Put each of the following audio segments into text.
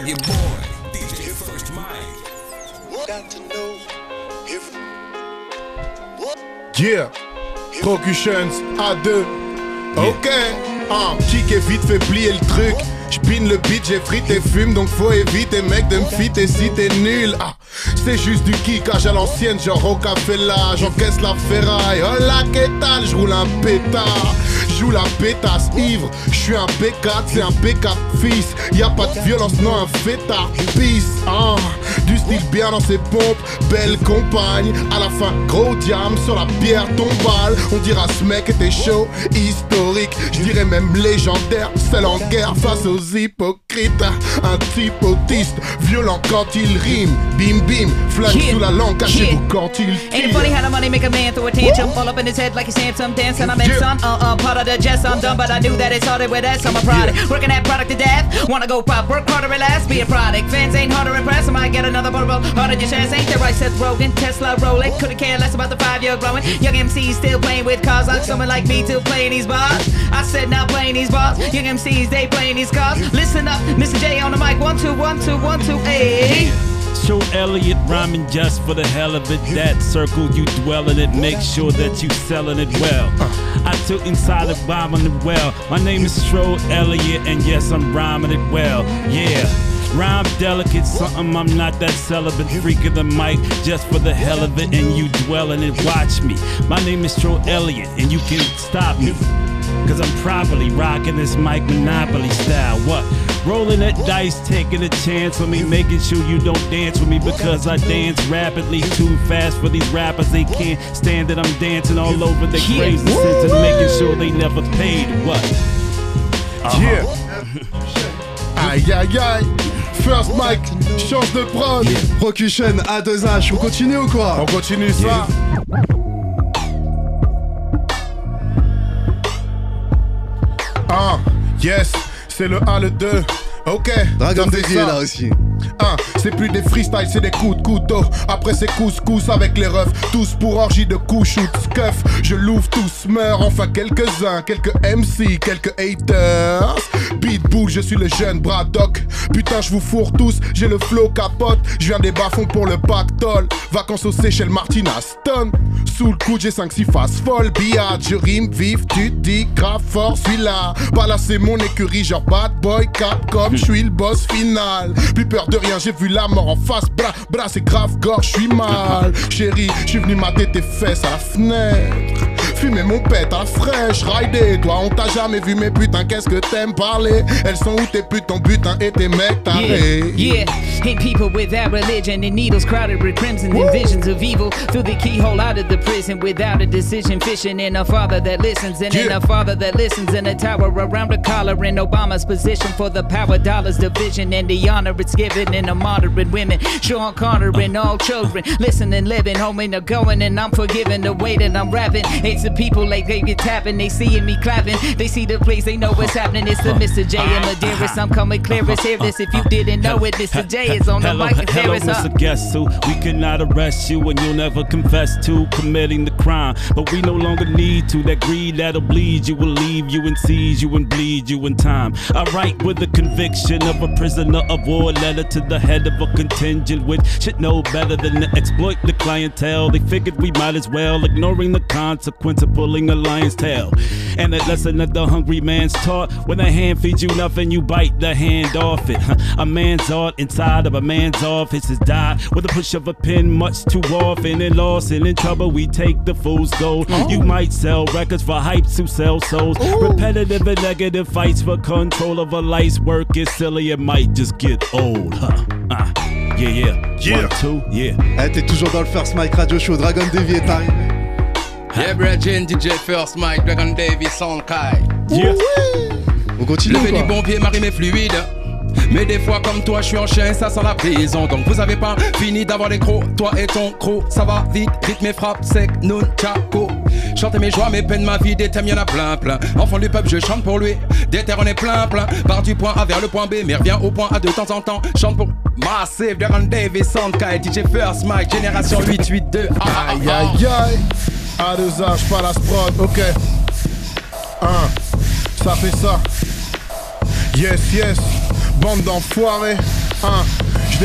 your boy, DJ First Mike. Got to know if Yeah, Procutions A2. Ok, ah, kick et vite fait plier le truc. J'pine le beat, j'ai frité fume, donc faut éviter, mec, de me fitter si t'es nul. Ah, c'est juste du kickage à l'ancienne, genre au café là, j'encaisse la ferraille. Oh la tal, j'roule un pétard. Joue la pétasse ivre, j'suis un P4, c'est un P4 fils. Y a pas de violence, non, un fêtard. Peace, ah, du style bien dans ses pompes, belle compagne. À la fin, gros diam sur la pierre tombale. On dira ce mec était chaud, historique, j'dirais même légendaire, seul en guerre face aux hypocrites. Un type autiste, violent quand il rime. Bim bim, Yeah. sous la langue, cachez-vous quand il Ain't it funny tire. how the money make a man throw a tantrum all up in his head like he's Samsung dancing? I'm in son, uh uh, part of the jest. I'm done, but I knew that it started with S. I'm a product, Yeah. working that product to death. Wanna go pop, work harder and last, be a product. Fans ain't hard to impress. I might get another bubble harder your chest. Ain't that right, Seth Rogen? Tesla rolling, couldn't care less about the five year growing. Young MCs still playing with cars, like someone like me still playing these bars. I said now playing these bars. Young MCs they playing these cars. Listen up, Mr. J on the mic. One two one two one two. Hey. Show Elliot rhyming just for the hell of it. That circle you dwell in it, make sure that you selling it well. I took inside the of rhyming it well. My name is Stro Elliot, and yes, I'm rhyming it well. Yeah. Rhyme delicate, something I'm not that celibate freak of the mic, just for the hell of it, and you dwell in it. Watch me. My name is Stro Elliott, and you can stop me. Cause I'm probably rocking this mic monopoly style. What? Rolling that dice, taking a chance on me, making sure you don't dance with me because I dance rapidly too fast for these rappers. They can't stand that I'm dancing all over the Yeah. crazy sense and making sure they never paid. What? Yeah. Aïe aïe aïe. First mic, change de prod. Procution A2H, on continue ou quoi On continue ça. Ah, yes, c'est le 1, le 2. Ok, Dragon ça. là aussi. Hein, c'est plus des freestyles, c'est des coups de couteau. Après c'est couscous avec les refs, tous pour orgie de coups, shoot, scuff. Je l'ouvre, tous meurent, enfin quelques-uns, quelques MC, quelques haters. Pitbull, je suis le jeune Braddock. Putain, je vous fourre tous, j'ai le flow capote. Je viens des bas-fonds pour le pactole. Vacances aux Seychelles, Martina Stone. Sous le coude, j'ai 5-6 faces folles. Billard, je rime vif, tu dis grave fort, suis là. C'est mon écurie, genre bad boy, Capcom, je suis le boss final. Plus peur de j'ai vu la mort en face. Bras, bras, c'est grave, gorge, je suis mal. Chérie, je suis venu mater tes fesses à la fenêtre. Fumer mon pète à fraîche, rider. Toi, on t'a jamais vu, mais putain, qu'est-ce que t'aimes parler? Elles sont où tes putes, ton butin et tes mecs tarés? Yeah, yeah. Ain't people without religion and needles crowded with crimson and visions of evil through the keyhole out of the prison without a decision. Fishing in a father that listens and in a father that listens in a tower around the collar in Obama's position for the power dollars division and the honor it's given in a modern women. Sean Carter and all children listening, living, homing, or going, and I'm forgiving the way that I'm rapping. It's the people like they get tapping, they seeing me clapping, they see the place, they know what's happening. It's the Mr. J and Maderas. I'm coming clearest. Hear this if you didn't know it. Mr. J is on the hello, mic and hello, Mr. up. Guest who we cannot arrest you and you'll never confess to committing the crime. But we no longer need to. That greed that'll bleed you will leave you and seize you and bleed you in time. I write with the conviction of a prisoner of war, letter to the head of a contingent which should know better than to exploit the clientele. They figured we might as well, ignoring the consequence of pulling a lion's tail. And that lesson that the hungry man's taught when a hand feeds you nothing, you bite the hand off it. A man's art inside of a man's office is died with a push of a pen much too often. And lost and in trouble, we take the fool's gold. You might sell records for hypes who sell souls. Repetitive and negative fights for control of a life's work is silly. It might just get old, huh? Ah, yeah, yeah. Yeah. One, two, yeah. Eh, t'es toujours dans le First Mike Radio Show, Dragon Dévié time. Yeah, Brethren, DJ First Mike, Dragon Davis, Sound Kai. Yeah. On continue Le du bon pied, ma rime est fluide. Mais des fois comme toi je suis en chien ça sent la prison. Donc vous avez pas fini d'avoir les crocs Toi et ton croc ça va vite Rythme et frappe sec non tchaco Chanter mes joies mes peines ma vie Des thèmes y'en a plein plein. Enfant du peuple je chante pour lui. Des terres on est plein plein. Part du point A vers le point B Mais reviens au point A de temps en temps. Chante pour Massive Darren Davis Soundkai DJ First Mike Génération 882 Ah, ah, Aïe aïe aïe a deux âges, pas la sprod, ok. 1, ça fait ça. Yes, yes, bande d'enfoirés. 1,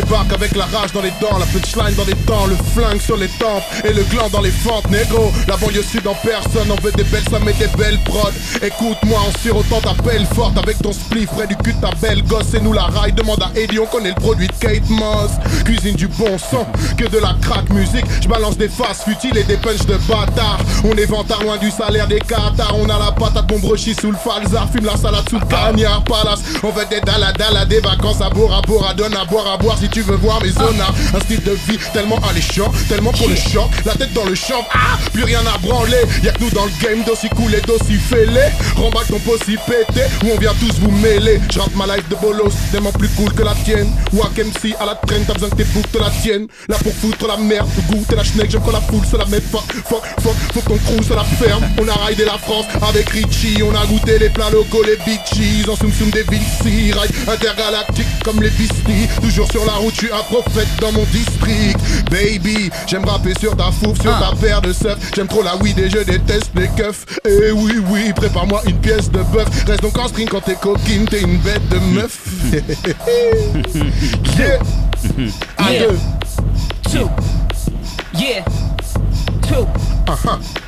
débarque avec la rage dans les dents, la punchline dans les dents, le flingue sur les tempes et le gland dans les fentes, négro. La banlieue sud en personne, on veut des belles, ça met des belles prod. Écoute-moi en sirotant ta pelle forte avec ton spliff près du cul ta belle gosse. Et nous la raille, demande à Eddie, on connaît le produit de Kate Moss. Cuisine du bon sang, que de la crack musique. Je balance des faces futiles et des punches de bâtard. On est vantard loin du salaire des cathares. On a la patate bombrochi sous le falzar, fume la salade sous le cagnard palace. On veut des daladala, des vacances à Bora Bora, donne à boire à boire tu veux voir mes zonas. Un style de vie tellement alléchant, tellement pour le choc. La tête dans le champ, ah, plus rien à branler. Y'a que nous dans le game d'aussi coulé, d'aussi fêlé. Remballe ton possible pété, où on vient tous vous mêler. Je ma life de bolos, tellement plus cool que la tienne. Wack MC à la traîne, t'as besoin que tes boucles te la tiennent. Là pour foutre la merde, le goût et la schneck, j'aime quand la foule se la met fuck, fuck, fuck. Faut que ton crew se la ferme. On a raidé la France avec Richie, on a goûté les plats locaux, les big cheese. En soum soum des Vinci, ride intergalactique comme les Beastie. Toujours sur la je suis un prophète dans mon district. Baby, j'aime rapper sur ta fourre, sur ta paire de seufs. J'aime trop la weed et je déteste les keufs. Eh oui, oui, prépare-moi une pièce de bœuf. Reste donc en string quand t'es coquine, t'es une bête de meuf. yeah. Deux. two, yeah, two,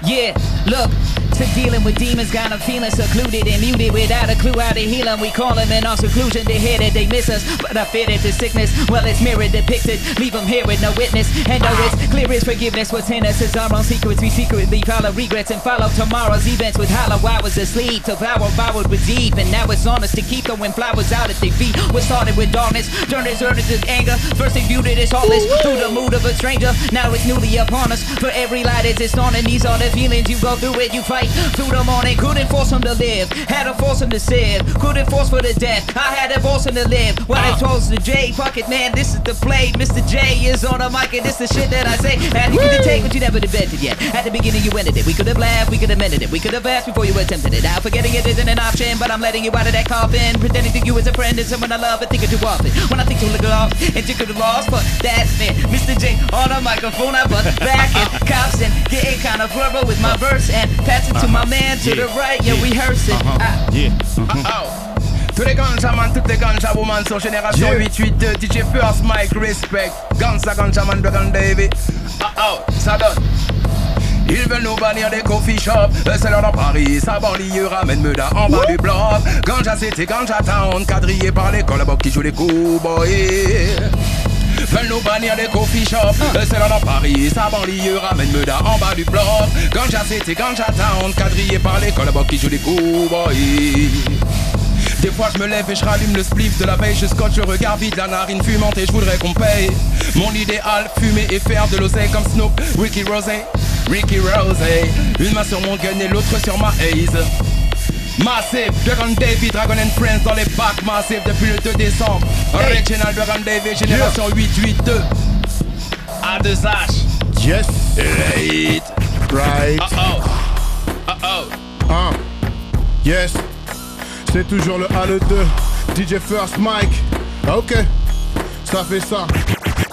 yeah. Look, to dealing with demons, got them feeling secluded and muted without a clue how to heal them. We call them in our seclusion. They hear that they miss us, but I fear that the sickness, well, it's mirrored, depicted. Leave them here with no witness, and though it's clear as forgiveness what's in us is our own secrets. We secretly follow regrets and follow tomorrow's events with hollow hours asleep. To power borrowed with deep, and now it's on us to keep throwing flowers out at their feet. What started with darkness, turned its earth into anger. First they viewed it as heartless through the mood of a stranger. Now it's newly upon us. For every light as it's on, and these are the feelings you go through it. You fight through the morning. Couldn't force him to live, had to force him to serve. Couldn't force for the death. I had to force him to live. When I told the J, fuck it, man, this is the play. Mr. J is on the mic, and this the shit that I say. And you could take what you never invented yet. At the beginning, you ended it. We could have laughed, we could have mended it. We could have asked before you attempted it. Now forgetting it isn't an option, but I'm letting you out of that coffin. Pretending to you as a friend is someone I love and thinking too often. When I think too little off and think of the loss, but that's man. Mr. J on the microphone, I bust back and cops and getting kind of verbal with my verse and pass it to my man to the right. Yeah, rehearsing. Ah. Yeah. Oh. Tous les ganja man, toutes les ganja woman sur génération Yeah. 882 DJ First Mike Respect Ganja ganja man Dragon Davy Oh oh, ça donne Ils veulent nous bannir des coffee shops Euh, C'est l'heure dans Paris, sa banlieue ramène Meda en bas du bloc Ganja City, Ganja Town Quadrillé par les collabos qui jouent les cowboys Veulent nous bannir des coffee shops. Euh, C'est dans Paris, sa banlieue ramène Meda en bas du bloc. Ganja City, Ganja Town Quadrillé par les collabos qui jouent les cowboys. Des fois je me lève et je rallume le spliff de la veille. Je scotche, je regarde vide la narine fumante et je voudrais qu'on paye. Mon idéal, fumer et faire de l'oseille comme Snoop, Ricky Rosé Ricky Rosé. Une main sur mon gun et l'autre sur ma haze Massive, Dragon Davy, Dragon and Friends dans les bacs Massive depuis le 2 décembre Original Dragon Davy, génération 882 A2H Yes. Right Right. Oh oh Oh oh Hein. Yes. C'est toujours le A le 2. DJ First Mike. Ok. Ça fait ça.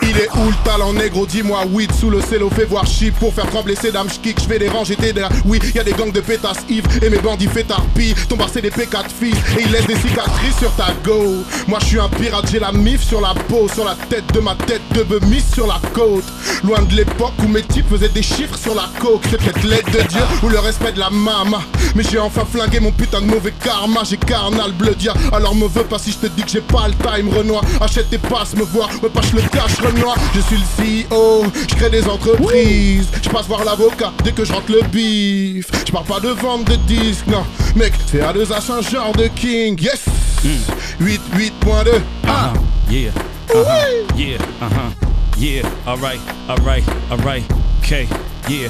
Il est où le talent négro? Dis-moi weed sous le cello Fais voir chip. Pour faire trembler ces dames J'kick, j'fais des rangs, j'étais là Oui, y a des gangs de pétasses Yves Et mes bandits fait tarpille Ton bar c'est des P4 filles Et ils laissent des cicatrices sur ta go. Moi je suis un pirate, j'ai la mif sur la peau Sur la tête de ma tête de bemise sur la côte. Loin de l'époque où mes types faisaient des chiffres sur la coke. C'est peut-être l'aide de Dieu ou le respect de la mama. Mais j'ai enfin flingué mon putain de mauvais karma. J'ai carnal bleudia Alors me veux pas si je te dis que j'ai pas le time Renoir. Achète tes passes, me voir, me pas je le cache Renoir Je suis le CEO, je crée des entreprises Je passe voir l'avocat dès que je rentre le bif Je parle pas de vente de disques, non Mec, c'est A2H un genre de king, yes 8, 8.2 Ah, Uh-huh. Yeah. Uh-huh. Yeah. Uh-huh. Yeah. All right. All right. All right. Okay. Yeah.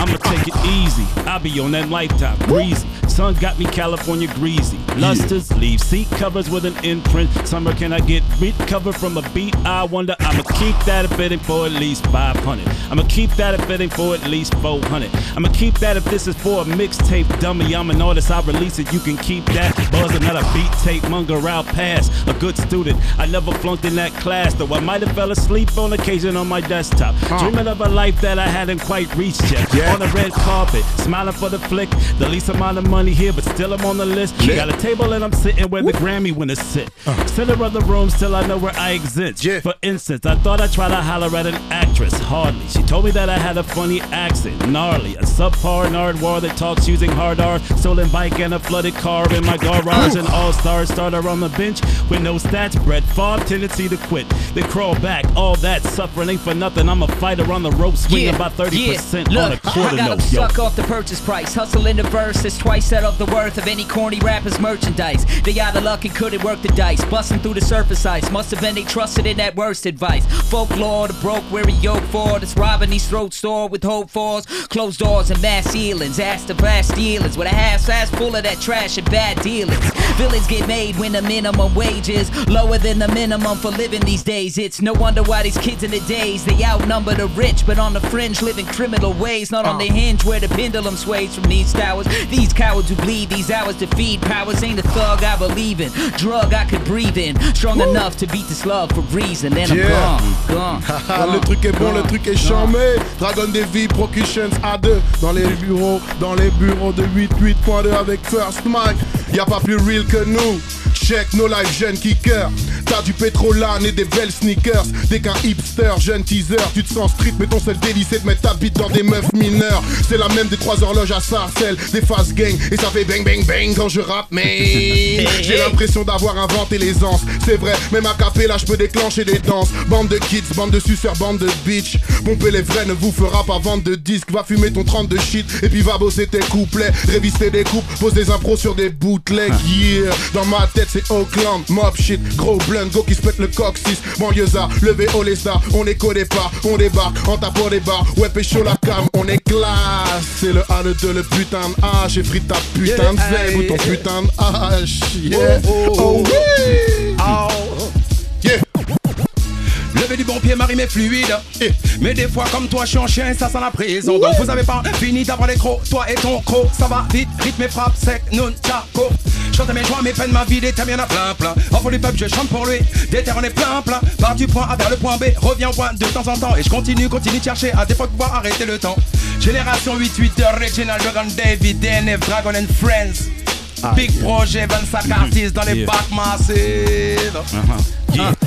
Yeah. I'ma take it easy. I be on that lifetime breezy. Sun got me California greasy. Lusters leave seat covers with an imprint. Summer can I get beat cover from a beat? I wonder. I'ma keep that a it ain't for at least 500. I'ma keep that a it ain't for at least 400. I'ma keep that if this is for a mixtape dummy. I'm an artist. I release it. You can keep that. Buzzing at a beat tape monger out past. A good student, I never flunked in that class, though I might have fell asleep on occasion on my desktop. Dreaming of a life that I hadn't quite reached yet. Yeah. On a red carpet, smiling for the flick. The least amount of money here, but still I'm on the list. Got a table and I'm sitting where the Grammy winners sit. Uh. Center of the room, still I know where I exist. Yeah. For instance, I thought I'd try to holler at an actress. Hardly. She told me that I had a funny accent. Gnarly. A subpar nardwar that talks using hard R. Stolen bike and a flooded car in my garage. An all stars starter on the bench with no stats. Brett Favre tendency to quit. Then crawl back. All that suffering ain't for nothing. I'm a fighter on the rope, swinging by 30% yeah. on a Look, quarter I got note. suck off the purchase price. Hustle in the verse is twice that of the worth of any corny rapper's merchandise. They out of luck and couldn't work the dice. Busting through the surface ice. Must have been they trusted in that worst advice. Folklore, the broke, weary yoke for. That's robbing these throat store with hope fours. Closed doors and mass ceilings. Ask the vast dealings with a half ass full of that trash and bad dealings. Villains get made when the minimum wage is lower than the minimum for living these days. It's no wonder why these kids in the days they outnumber the rich, but on the fringe living criminal ways, not on the hinge where the pendulum sways from these towers. These cowards who bleed these hours to feed powers ain't a thug I believe in, drug I could breathe in, strong enough to beat this love for reason. Then I'm Yeah. gone, gone. Ah, le truc est bon, le truc est charmé. Dragon Davy, Procutions A2 dans les bureaux, dans les bureaux de 88.2 avec First Mike. Y a pas plus real que nous. Check nos live jeunes kickers. T'as du pétrolane et des belles sneakers. Dès qu'un hipster, jeune teaser, tu te sens street, mais ton seul délice c'est de mettre ta bite dans des meufs mineures. C'est la même des trois horloges à Sarcelles, des fast gang, et ça fait bang bang bang quand je rappe, mais j'ai l'impression d'avoir inventé les anses. C'est vrai, même à là je peux déclencher des danses. Bande de kids, bande de suceurs, bande de bitch. Pomper les vrais ne vous fera pas vendre de disques. Va fumer ton 30 de shit, et puis va bosser tes couplets. Révister des coupes, pose des impros sur des Yeah, dans ma tête c'est Oakland, mob shit, gros blunt, go qui se pète le coccyx. Banlieusard, levé les stars, on écho des pas, on débarque en tapant des bars. Ouais, pécho la cam, on est classe. C'est le A, le 2, le putain de A. J'ai pris ta putain de ou ton putain de H. Yeah, oh oui. Du bon pied, ma rime est fluide. Mais des fois, comme toi, je suis en chien, ça sent la prison. Donc vous avez pas fini d'avoir les crocs, toi et ton croc. Ça va vite, rythme et frappe, sec, non, taco. Chante mes joies, mes peines, ma vie, des thèmes, y'en a plein, plein. Enfant du peuple, je chante pour lui. Des terres, on est plein, plein. Part du point A vers le point B, reviens au point de temps en temps. Et je continue, continue de chercher à des fois pouvoir arrêter le temps. Génération 88 Original Dragon David, DNF, Dragon and Friends. Big projet, 25 artistes dans les bacs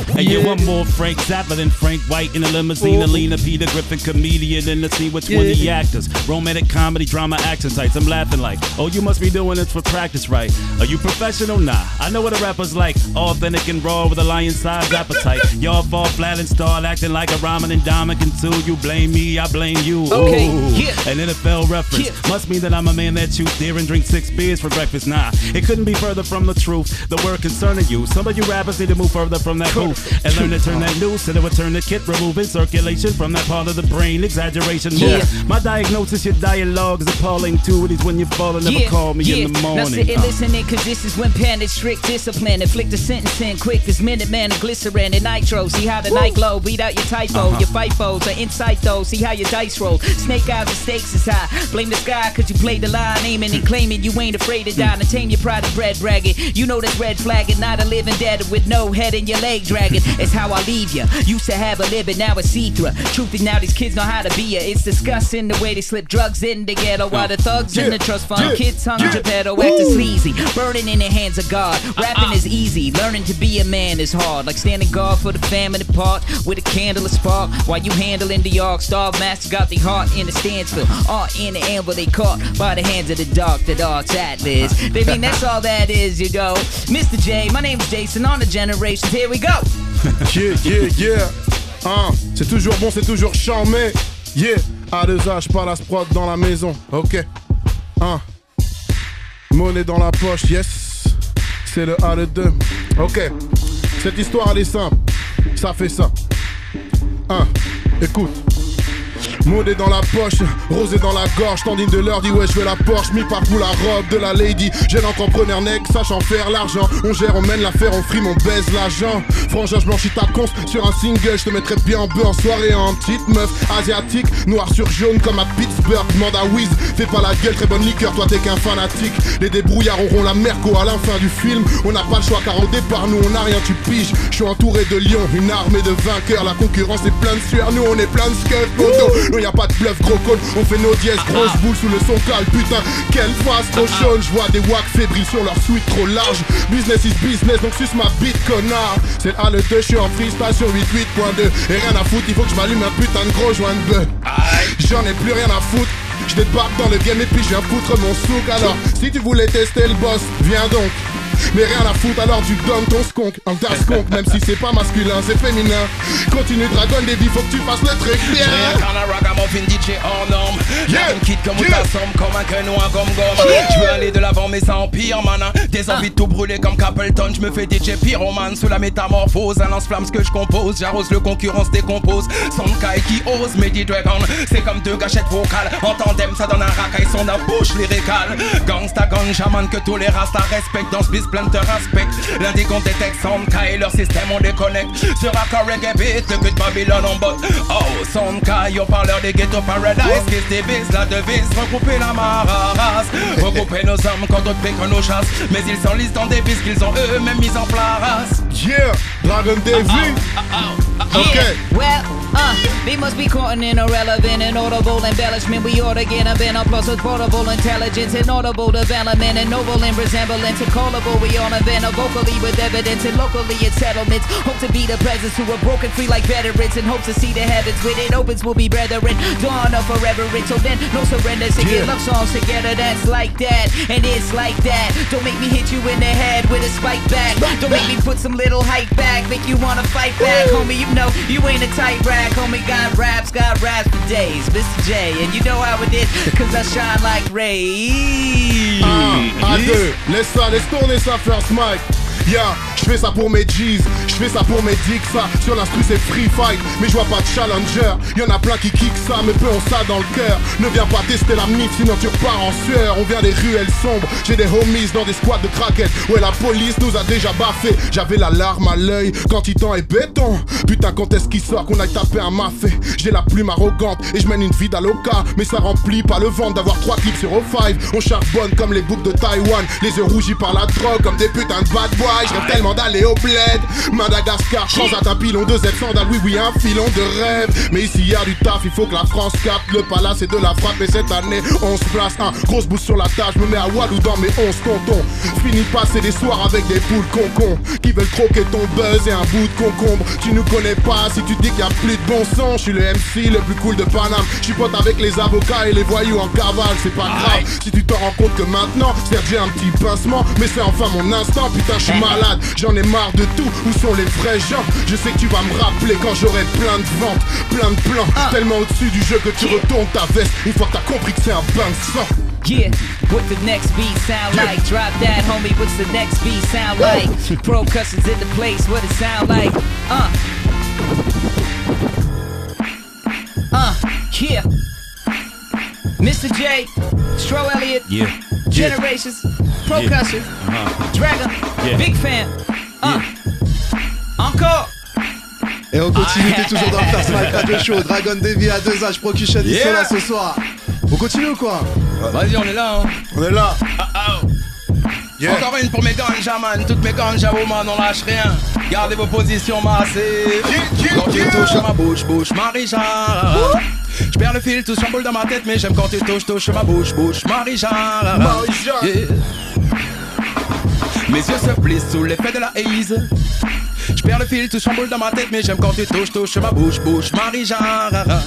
Yeah. And you want more Frank Zappa than Frank White in a limousine. Alina Peter Griffin, comedian in the scene with 20 actors. Romantic comedy, drama, action sites. I'm laughing like, oh, you must be doing this for practice, right? Are you professional? Nah. I know what a rapper's like. Authentic and raw with a lion sized appetite. Y'all fall flat and start acting like a ramen and diamond can. You blame me, I blame you. Okay, Ooh. yeah. An NFL reference Yeah. must mean that I'm a man that shoots deer and drinks six beers for breakfast. Nah, it couldn't be further from the truth. The word concerning you. Some of you rappers need to move further from that booth and learn to turn that news to the return the kit, removing circulation from that part of the brain. Exaggeration more. Yeah. My diagnosis, your dialogue is appalling too. It is when you fall and never call me in the morning. Now sit and listen in, cause this is when panic, strict discipline. Inflict a sentence in quick as minute man and glycerin and nitro. See how the night glow, beat out your typo. Uh-huh. Your FIFOs are insight though. See how your dice roll. Snake eyes, the stakes is high. Blame the sky cause you played the line, aiming and claiming you ain't afraid to die. And tame your pride and bread bragging. You know that's red flagging, not a living dead with no head in your leg dragging. It's how I leave ya. Used to have a living, now it's see-through. Truth is now these kids know how to be ya. It's disgusting the way they slip drugs in the ghetto while the thugs in the trust fund. Yeah. Kids hung Yeah. Geppetto, acting sleazy. Burning in the hands of God. Rapping uh-uh. is easy. Learning to be a man is hard. Like standing guard for the family part with a candle a spark. While you handling the arc. Starved master got the heart in the standstill. Art in the anvil they caught by the hands of the dark. The dark's atlas. They mean that's all that is, you know. Mr. J, my name's Jason. On the generations, here we go. Yeah, yeah, yeah. Hein, c'est toujours bon, c'est toujours charmé. Yeah, A2H, pas la prod dans la maison. Ok. Hein. Monnaie dans la poche, yes. C'est le A, le 2. Ok. Cette histoire, elle est simple. Ça fait ça. Hein. Écoute. Modé dans la poche, rosé dans la gorge, tandine de l'heure dit ouais je veux la Porsche, mis par pour la robe de la lady. Jeune entrepreneur nec, sachant faire l'argent. On gère, on mène l'affaire, on frime, on baise l'agent. Frangin, je blanchis ta conce sur un single, je te mettrai bien en bœuf en soirée en petite meuf asiatique, noir sur jaune comme à Pittsburgh. Demande à Wiz, fais pas la gueule, très bonne liqueur, toi t'es qu'un fanatique. Les débrouillards auront la merco à la fin du film. On n'a pas le choix car au départ nous on n'a rien, tu piges. Je suis entouré de lions, une armée de vainqueurs. La concurrence est plein de sueur, nous on est plein de scuff. Non a pas de bluff, gros code, on fait nos dièses, grosse boule sous le son cal, putain. Quelle face trop chaude, je vois des wacks fébriles sur leur suite trop large. Business is business, donc suce ma bite, connard. C'est A, le 2, je suis en freestyle sur 88.2. Et rien à foutre, il faut que je m'allume un putain de gros joint de bœuf. J'en ai plus rien à foutre. Je débarque dans le game et puis je viens foutre mon souk Alors si tu voulais tester le boss, viens donc mais rien à foutre alors tu donnes ton skunk Un tas skunk même si c'est pas masculin c'est féminin. Continue Dragon Baby faut que tu fasses le truc bien. Ragamuffin DJ hors norme. Yeah, kid comme yeah. somme comme un quenouille gomme. Gomme Je veux aller de l'avant mais ça empire man hein. Des envies de tout brûler comme Capleton. Je me fais DJ pyromane sous la métamorphose. Un lance-flamme ce que je compose. J'arrose le concurrence décompose. Son Kai qui ose Medi Dragon. C'est comme deux gâchettes vocales. En tandem ça donne un racaille son bouche les récales Gangsta ganja man que tous les rastas respectent Dans ce bis splinter aspect Lundi qu'on détecte Soundkai Leur système on déconnecte. Sur un reggae beat Le but Babylone en botte. Oh Soundkai Au parleur des ghetto paradise. Kiss devise la devise Regrouper la marasse Regrouper nos hommes quand d'autres piquent nos chasses. Mais ils s'enlisent dans des vis qu'ils ont eux-mêmes mis en place. Yeah Dragon Davy Ok. Yeah, well, uh, they must be caught in an irrelevant and audible embellishment. We ought to get a banner plus with portable intelligence and audible development and noble in resemblance and callable. We on a banner vocally with evidence and locally in settlements. Hope to be the presence who are broken free like veterans and hope to see the heavens when it opens. We'll be brethren, dawn of forever. Until then, no surrender. Sing Yeah. love songs together. That's like that, and it's like that. Don't make me hit you in the head with a spike back. Don't make me put some little hype back. Make you wanna fight back, homie. You know you ain't a tight rack, homie. Got raps, got raps for days, Mr. J. And you know how it is, cause I shine like rays. Un, à deux, laisse ça, laisse tourner ça First Mike Yeah, je fais ça pour mes G's, je fais ça pour mes dicks, ça. Sur l'instru c'est free fight, mais je vois pas de challenger. Y'en a plein qui kick ça, mais peu ont ça dans le cœur. Ne viens pas tester la mythe, sinon tu repars en sueur. On vient des ruelles sombres, j'ai des homies dans des squads de craquettes. Ouais la police nous a déjà baffé J'avais la larme à l'œil quand Titan est béton. Putain quand est-ce qu'il sort qu'on aille taper un mafé? J'ai la plume arrogante et je mène une vie d'aloca. Mais ça remplit pas le ventre d'avoir trois clips sur O5 On charbonne comme les boucs de Taïwan. Les yeux rougis par la drogue comme des putains de bad boys Je tellement d'aller au bled. Madagascar, transat un pilon de Z sandales Oui oui un filon de rêve. Mais ici y a du taf, il faut que la France capte. Le palace et de la frappe et cette année on se place. Un Grosse bouse sur la tâche, me mets à Walou dans mes 11 tontons. Fini de passer des soirs avec des poules concons Qui veulent croquer ton buzz et un bout de concombre. Tu nous connais pas si tu dis qu'il y a plus de bon sang Je suis le MC le plus cool de Paname. Je suis pote avec les avocats et les voyous en cavale C'est pas grave. Si tu t'en rends compte que maintenant j'ai un petit pincement mais c'est enfin mon instant. Putain je suis malade, j'en ai marre de tout Où sont les vrais gens? Je sais que tu vas me rappeler quand j'aurai plein de ventes Plein de plans, tellement au-dessus du jeu que tu retournes ta veste Une fois que t'as compris que c'est un bain de sang Yeah, what the next beat sound Yeah. like? Drop that, homie. What's the next beat sound Whoa. like? Pro cussins in the place. What it sound like? Uh. Uh. Yeah. Mr. J, Stro Elliott, Yeah. Generations, Pro Yeah. Cussers, Dragon, Yeah. Big Fan. Uh. Encore. Et on continue, t'es toujours dans le First Mike Radio Show. Dragon Davy à 2H, Procution, ils sont Yeah. là ce soir. On continue ou quoi? Vas-y on est là hein On est là Yeah. Encore une pour mes ganja man, toutes mes ganja woman, on lâche rien. Gardez vos positions massives. Quand tu touches ma bouche, bouche, Marie-Jeanne. Je perds le fil, tout chamboule dans ma tête, mais j'aime quand tu touches, touches ma bouche, bouche, Marie-Jeanne. Mes yeux se plissent sous l'effet de la haze. Je perds le fil, tout chamboule dans ma tête, mais j'aime quand tu touches, touches ma bouche, bouche, Marie-Jeanne.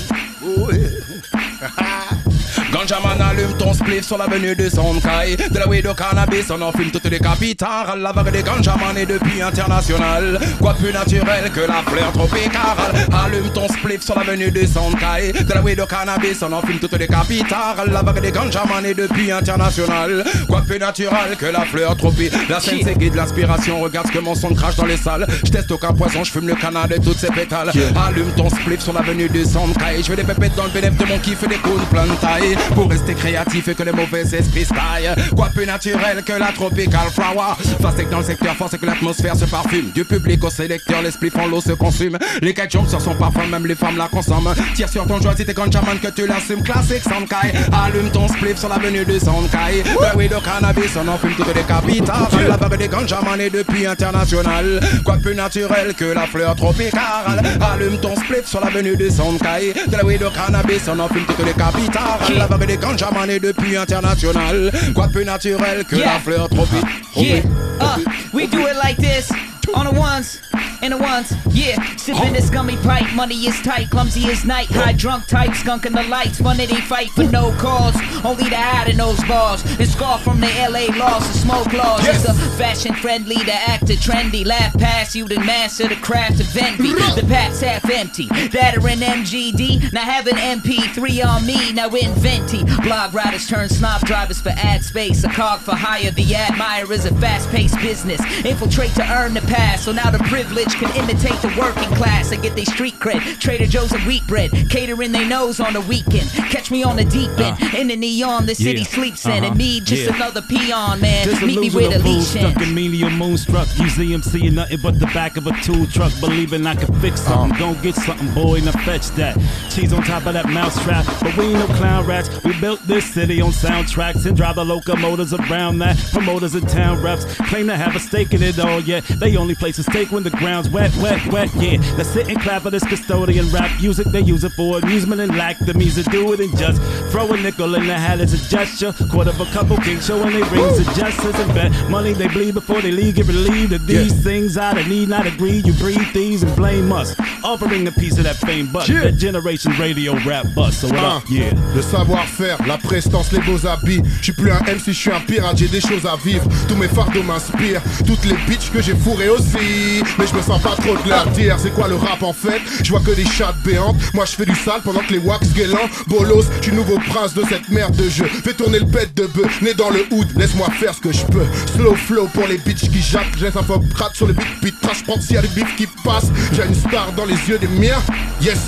Ganjaman allume ton spliff sur l'avenue de Sonkai. De la weed au cannabis, on en fume toutes les capitales. La vague des Ganjaman est depuis international Quoi de plus naturel que la fleur tropicale? Allume ton spliff sur l'avenue de Sonkai. De la weed au cannabis, on en fume toutes les capitales. La vague des Ganjaman est depuis international Quoi de plus naturel que la fleur tropicale La scène c'est guide l'inspiration, regarde ce que mon son crache dans les salles. Je teste aucun poison, je fume le canard de toutes ses pétales. Allume ton spliff sur l'avenue de Sonkai. Je veux des pépettes dans le bénéfice de mon kiff et des coups de plein de taille Pour rester créatif et que les mauvais esprits se taillent. Quoi plus naturel que la tropical flower. Que dans le secteur, force que l'atmosphère se parfume. Du public au sélecteur, l'esprit en l'eau se consume. Les jumpent sur son parfum, même les femmes la consomment. Tire sur ton joint si t'es jaman que tu l'assumes. Classique Sonkai Allume ton spliff sur l'avenue de Sonkai Le weed au cannabis, on en fume toutes les capitales. La vague des ganjaman est depuis international Quoi plus naturel que la fleur tropicale. Allume ton spliff sur l'avenue de Sonkai De la weed au cannabis, on en fume toutes les capitales. La vague des ganjaman est depuis international Quoi de plus naturel que Yeah. la fleur tropicale? Yeah, uh, we do it like this. On the ones and the ones, yeah. Sipping this gummy pipe, money is tight, clumsy as night. High drunk type, skunking the lights. Funny they fight for no cause, only to hide in those bars. And scar from the LA laws, the smoke laws. It's a fashion friendly, the actor trendy. Laugh past you, then master the craft of envy. The paps half empty, that are in MGD. Now have an MP3 on me, now inventi. Blog writers turn snob drivers for ad space. A cog for hire, the admirer is a fast paced business. Infiltrate to earn the pass, so now the privilege can imitate the working class and get they street cred. Trader Joe's and wheat bread, catering they nose on the weekend. Catch me on the deep end, in the neon the city yeah, sleeps in, uh-huh, and me just yeah. another peon, man. Just Meet me loser, where the the fool leash stuck in menial moonstruck. I'm seeing nothing but the back of a tool truck. Believing I can fix something. Gon' get something, boy, now fetch that. Cheese on top of that mousetrap. But we ain't no clown rats. We built this city on soundtracks and drive the locomotives around that. Promoters and town reps claim to have a stake in it all, yeah. They only place a stake when the ground's wet, wet, wet, yeah. Now sit and clap for this custodian rap music. They use it for amusement and lack the means to do it and just throw a nickel in the hat as a gesture. Quarter of a couple kings showing they rings of justice and bet money they bleed before they leave. Get relieved of these things out of need, not agree. You breathe these and blame us. Offering a piece of that fame, but Yeah. that generation radio rap bust. So what Ah, up? Yeah. Le savoir-faire, la prestance, les beaux habits. Je suis plus un MC, je suis un pirate, j'ai des choses à vivre. Tous mes fardeaux m'inspirent, toutes les bitches que j'ai fourrées aussi. Mais je me sens pas trop de leur dire, c'est quoi le rap en fait? Je vois que des chattes béantes, moi je fais du sale pendant que les wax guélants. Bolos, suis nouveau prince de cette merde de jeu. Fais tourner le bête de bœuf, né dans le hood, laisse-moi faire ce que je peux. Slow flow pour les bitches qui jappent, laisse un faux crate sur le beat, beat trash, prends s'il y a qui passent. J'ai une star dans les yeux des miens, yes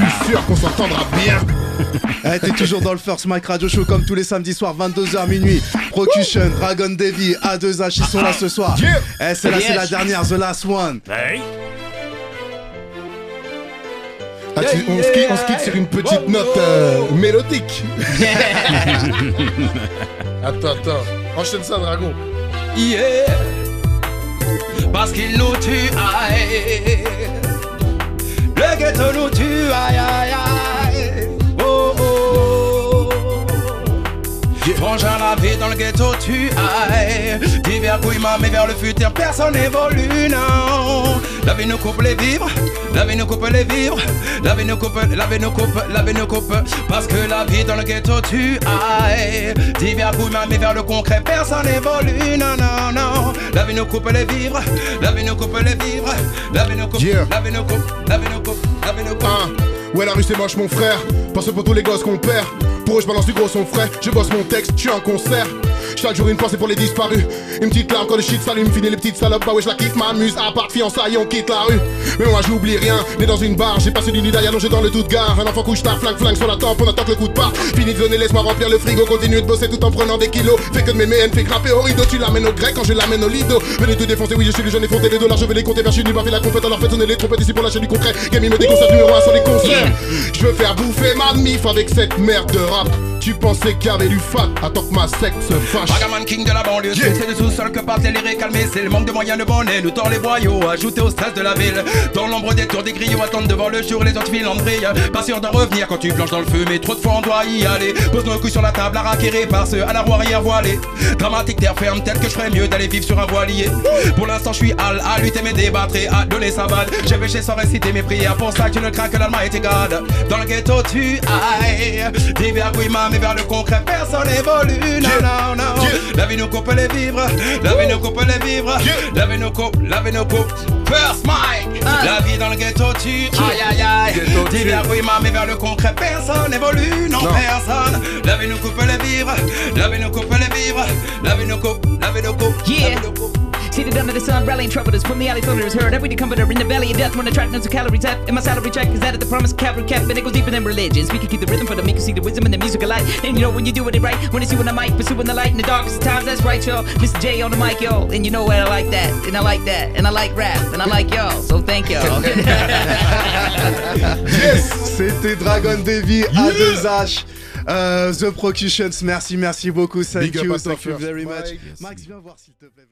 suis sûr qu'on s'entendra bien. Eh, T'es toujours dans le First Mike Radio Show comme tous les samedis soirs, 22h minuit. Procution, Dragon Davy, A2H, ils sont là ce soir. Yeah. Eh, c'est là, c'est la dernière, The Last One. Hey. Ah, tu- on, se quitte, sur une petite note euh, mélodique. attends, attends. Enchaîne ça, Dragon. Yeah. Parce qu'il nous tue, aïe. Le ghetto nous tue, aïe, aïe, aïe. Frangin la vie dans le ghetto tue, aïe. Divers couillements, mais vers le futur, personne n'évolue, non. La vie nous coupe les vivres, la vie nous coupe les vivres, la vie nous coupe, la vie nous coupe, la vie nous coupe. Parce que la vie dans le ghetto tue, aïe. Divers couillements, mais vers le concret, personne n'évolue, non, non, non. La vie nous coupe les vivres, la vie nous coupe les vivres, la vie nous coupe, Yeah. la vie nous coupe, la vie nous coupe, la vie nous coupe. Hein. Ouais, la rue c'est moche, mon frère. Pense pour tous les gosses qu'on perd. Pour eux, je balance du gros son frais. Je bosse mon texte, je suis en concert. Chaque jour, une pensée pour les disparus. Une petite larme quand le shit s'allume. Fini les petites salopes. Bah ouais, je la kiffe, m'amuse. À part fiançailles, on quitte la rue. Mais moi, j'oublie rien. Né dans une barre, j'ai passé du nid allongé dans le tout gare. Un enfant couche tard, flingue, flingue sur la tempe. On attend que le coup de part. Fini de donner, laisse-moi remplir le frigo. Continue de bosser tout en prenant des kilos. Fait que de m'aimer, elle me fait grapper au rideau. Tu l'amènes au grec quand je l'amène au lido. Venez tout défoncer, oui, je suis le jeune effronté. Les dollars, je vais les compter vers chez pas fait la compète. Alors faites sonner les trompettes ici pour lâcher du concret. Game, il me déconcerte numéro 1 sur les concerts. Je veux faire bouffer ma mif avec cette merde de rap. Tu pensais qu'il y avait du fat, attends que ma secte. Vache. Vagaman king de la banlieue, Yeah. c'est le sous-sol que partent les lyriques calmés. C'est le manque de moyens de bonnet, nous tord les boyaux, ajouté au stress de la ville. Dans l'ombre des tours des grillots, attendent devant le jour, les autres filent en brille. Pas sûr d'en revenir quand tu planches dans le feu, mais trop de fois on doit y aller. Pose nos couilles sur la table, à par ceux à la roue arrière voilée. Dramatique terre ferme, peut-être que je ferais mieux d'aller vivre sur un voilier. Pour l'instant, je suis hal à lutter mes débattre et à donner sa balle. J'ai péché sans réciter mes prières, pour ça que tu ne crains que l'Almighty God. Dans le ghetto, tu ailles. Des vers Guima, mais vers le concret, personne évolue. Non, non, non. La vie nous coupe les vivres, la vie nous coupe les vivres, la vie nous coupe, la vie nous coupe. First Mike, Ah. la vie dans le ghetto tu, aïe aïe aïe. Ghetto Dis tue. vers oui, mais vers le concret, personne évolue, non, personne. La vie nous coupe les vivres, la vie nous coupe les vivres, la vie nous coupe, la vie nous coupe, la vie nous coupe. Seated under the sun, rallying troublers from the alley thunders heard. Every comforter in the belly of death when the track knows the calories at. And my salary check is that of the promise cavalry cap, and it goes deeper than religion. We can keep the rhythm for the meek, you see the wisdom and the music alike. And you know when you're doing it right, when it's you on the mic, pursuing the light in the darkest times, that's right, y'all. Mr. J on the mic, yo. And you know what I like that, and I like that, and I like rap, and I like y'all. So thank y'all. Yes, c'était Dragon Davy A2H. Euh, The Procutions, merci, merci beaucoup. Thank Big you, thank you Surfer very much. Mike. Max, viens voir s'il te plaît.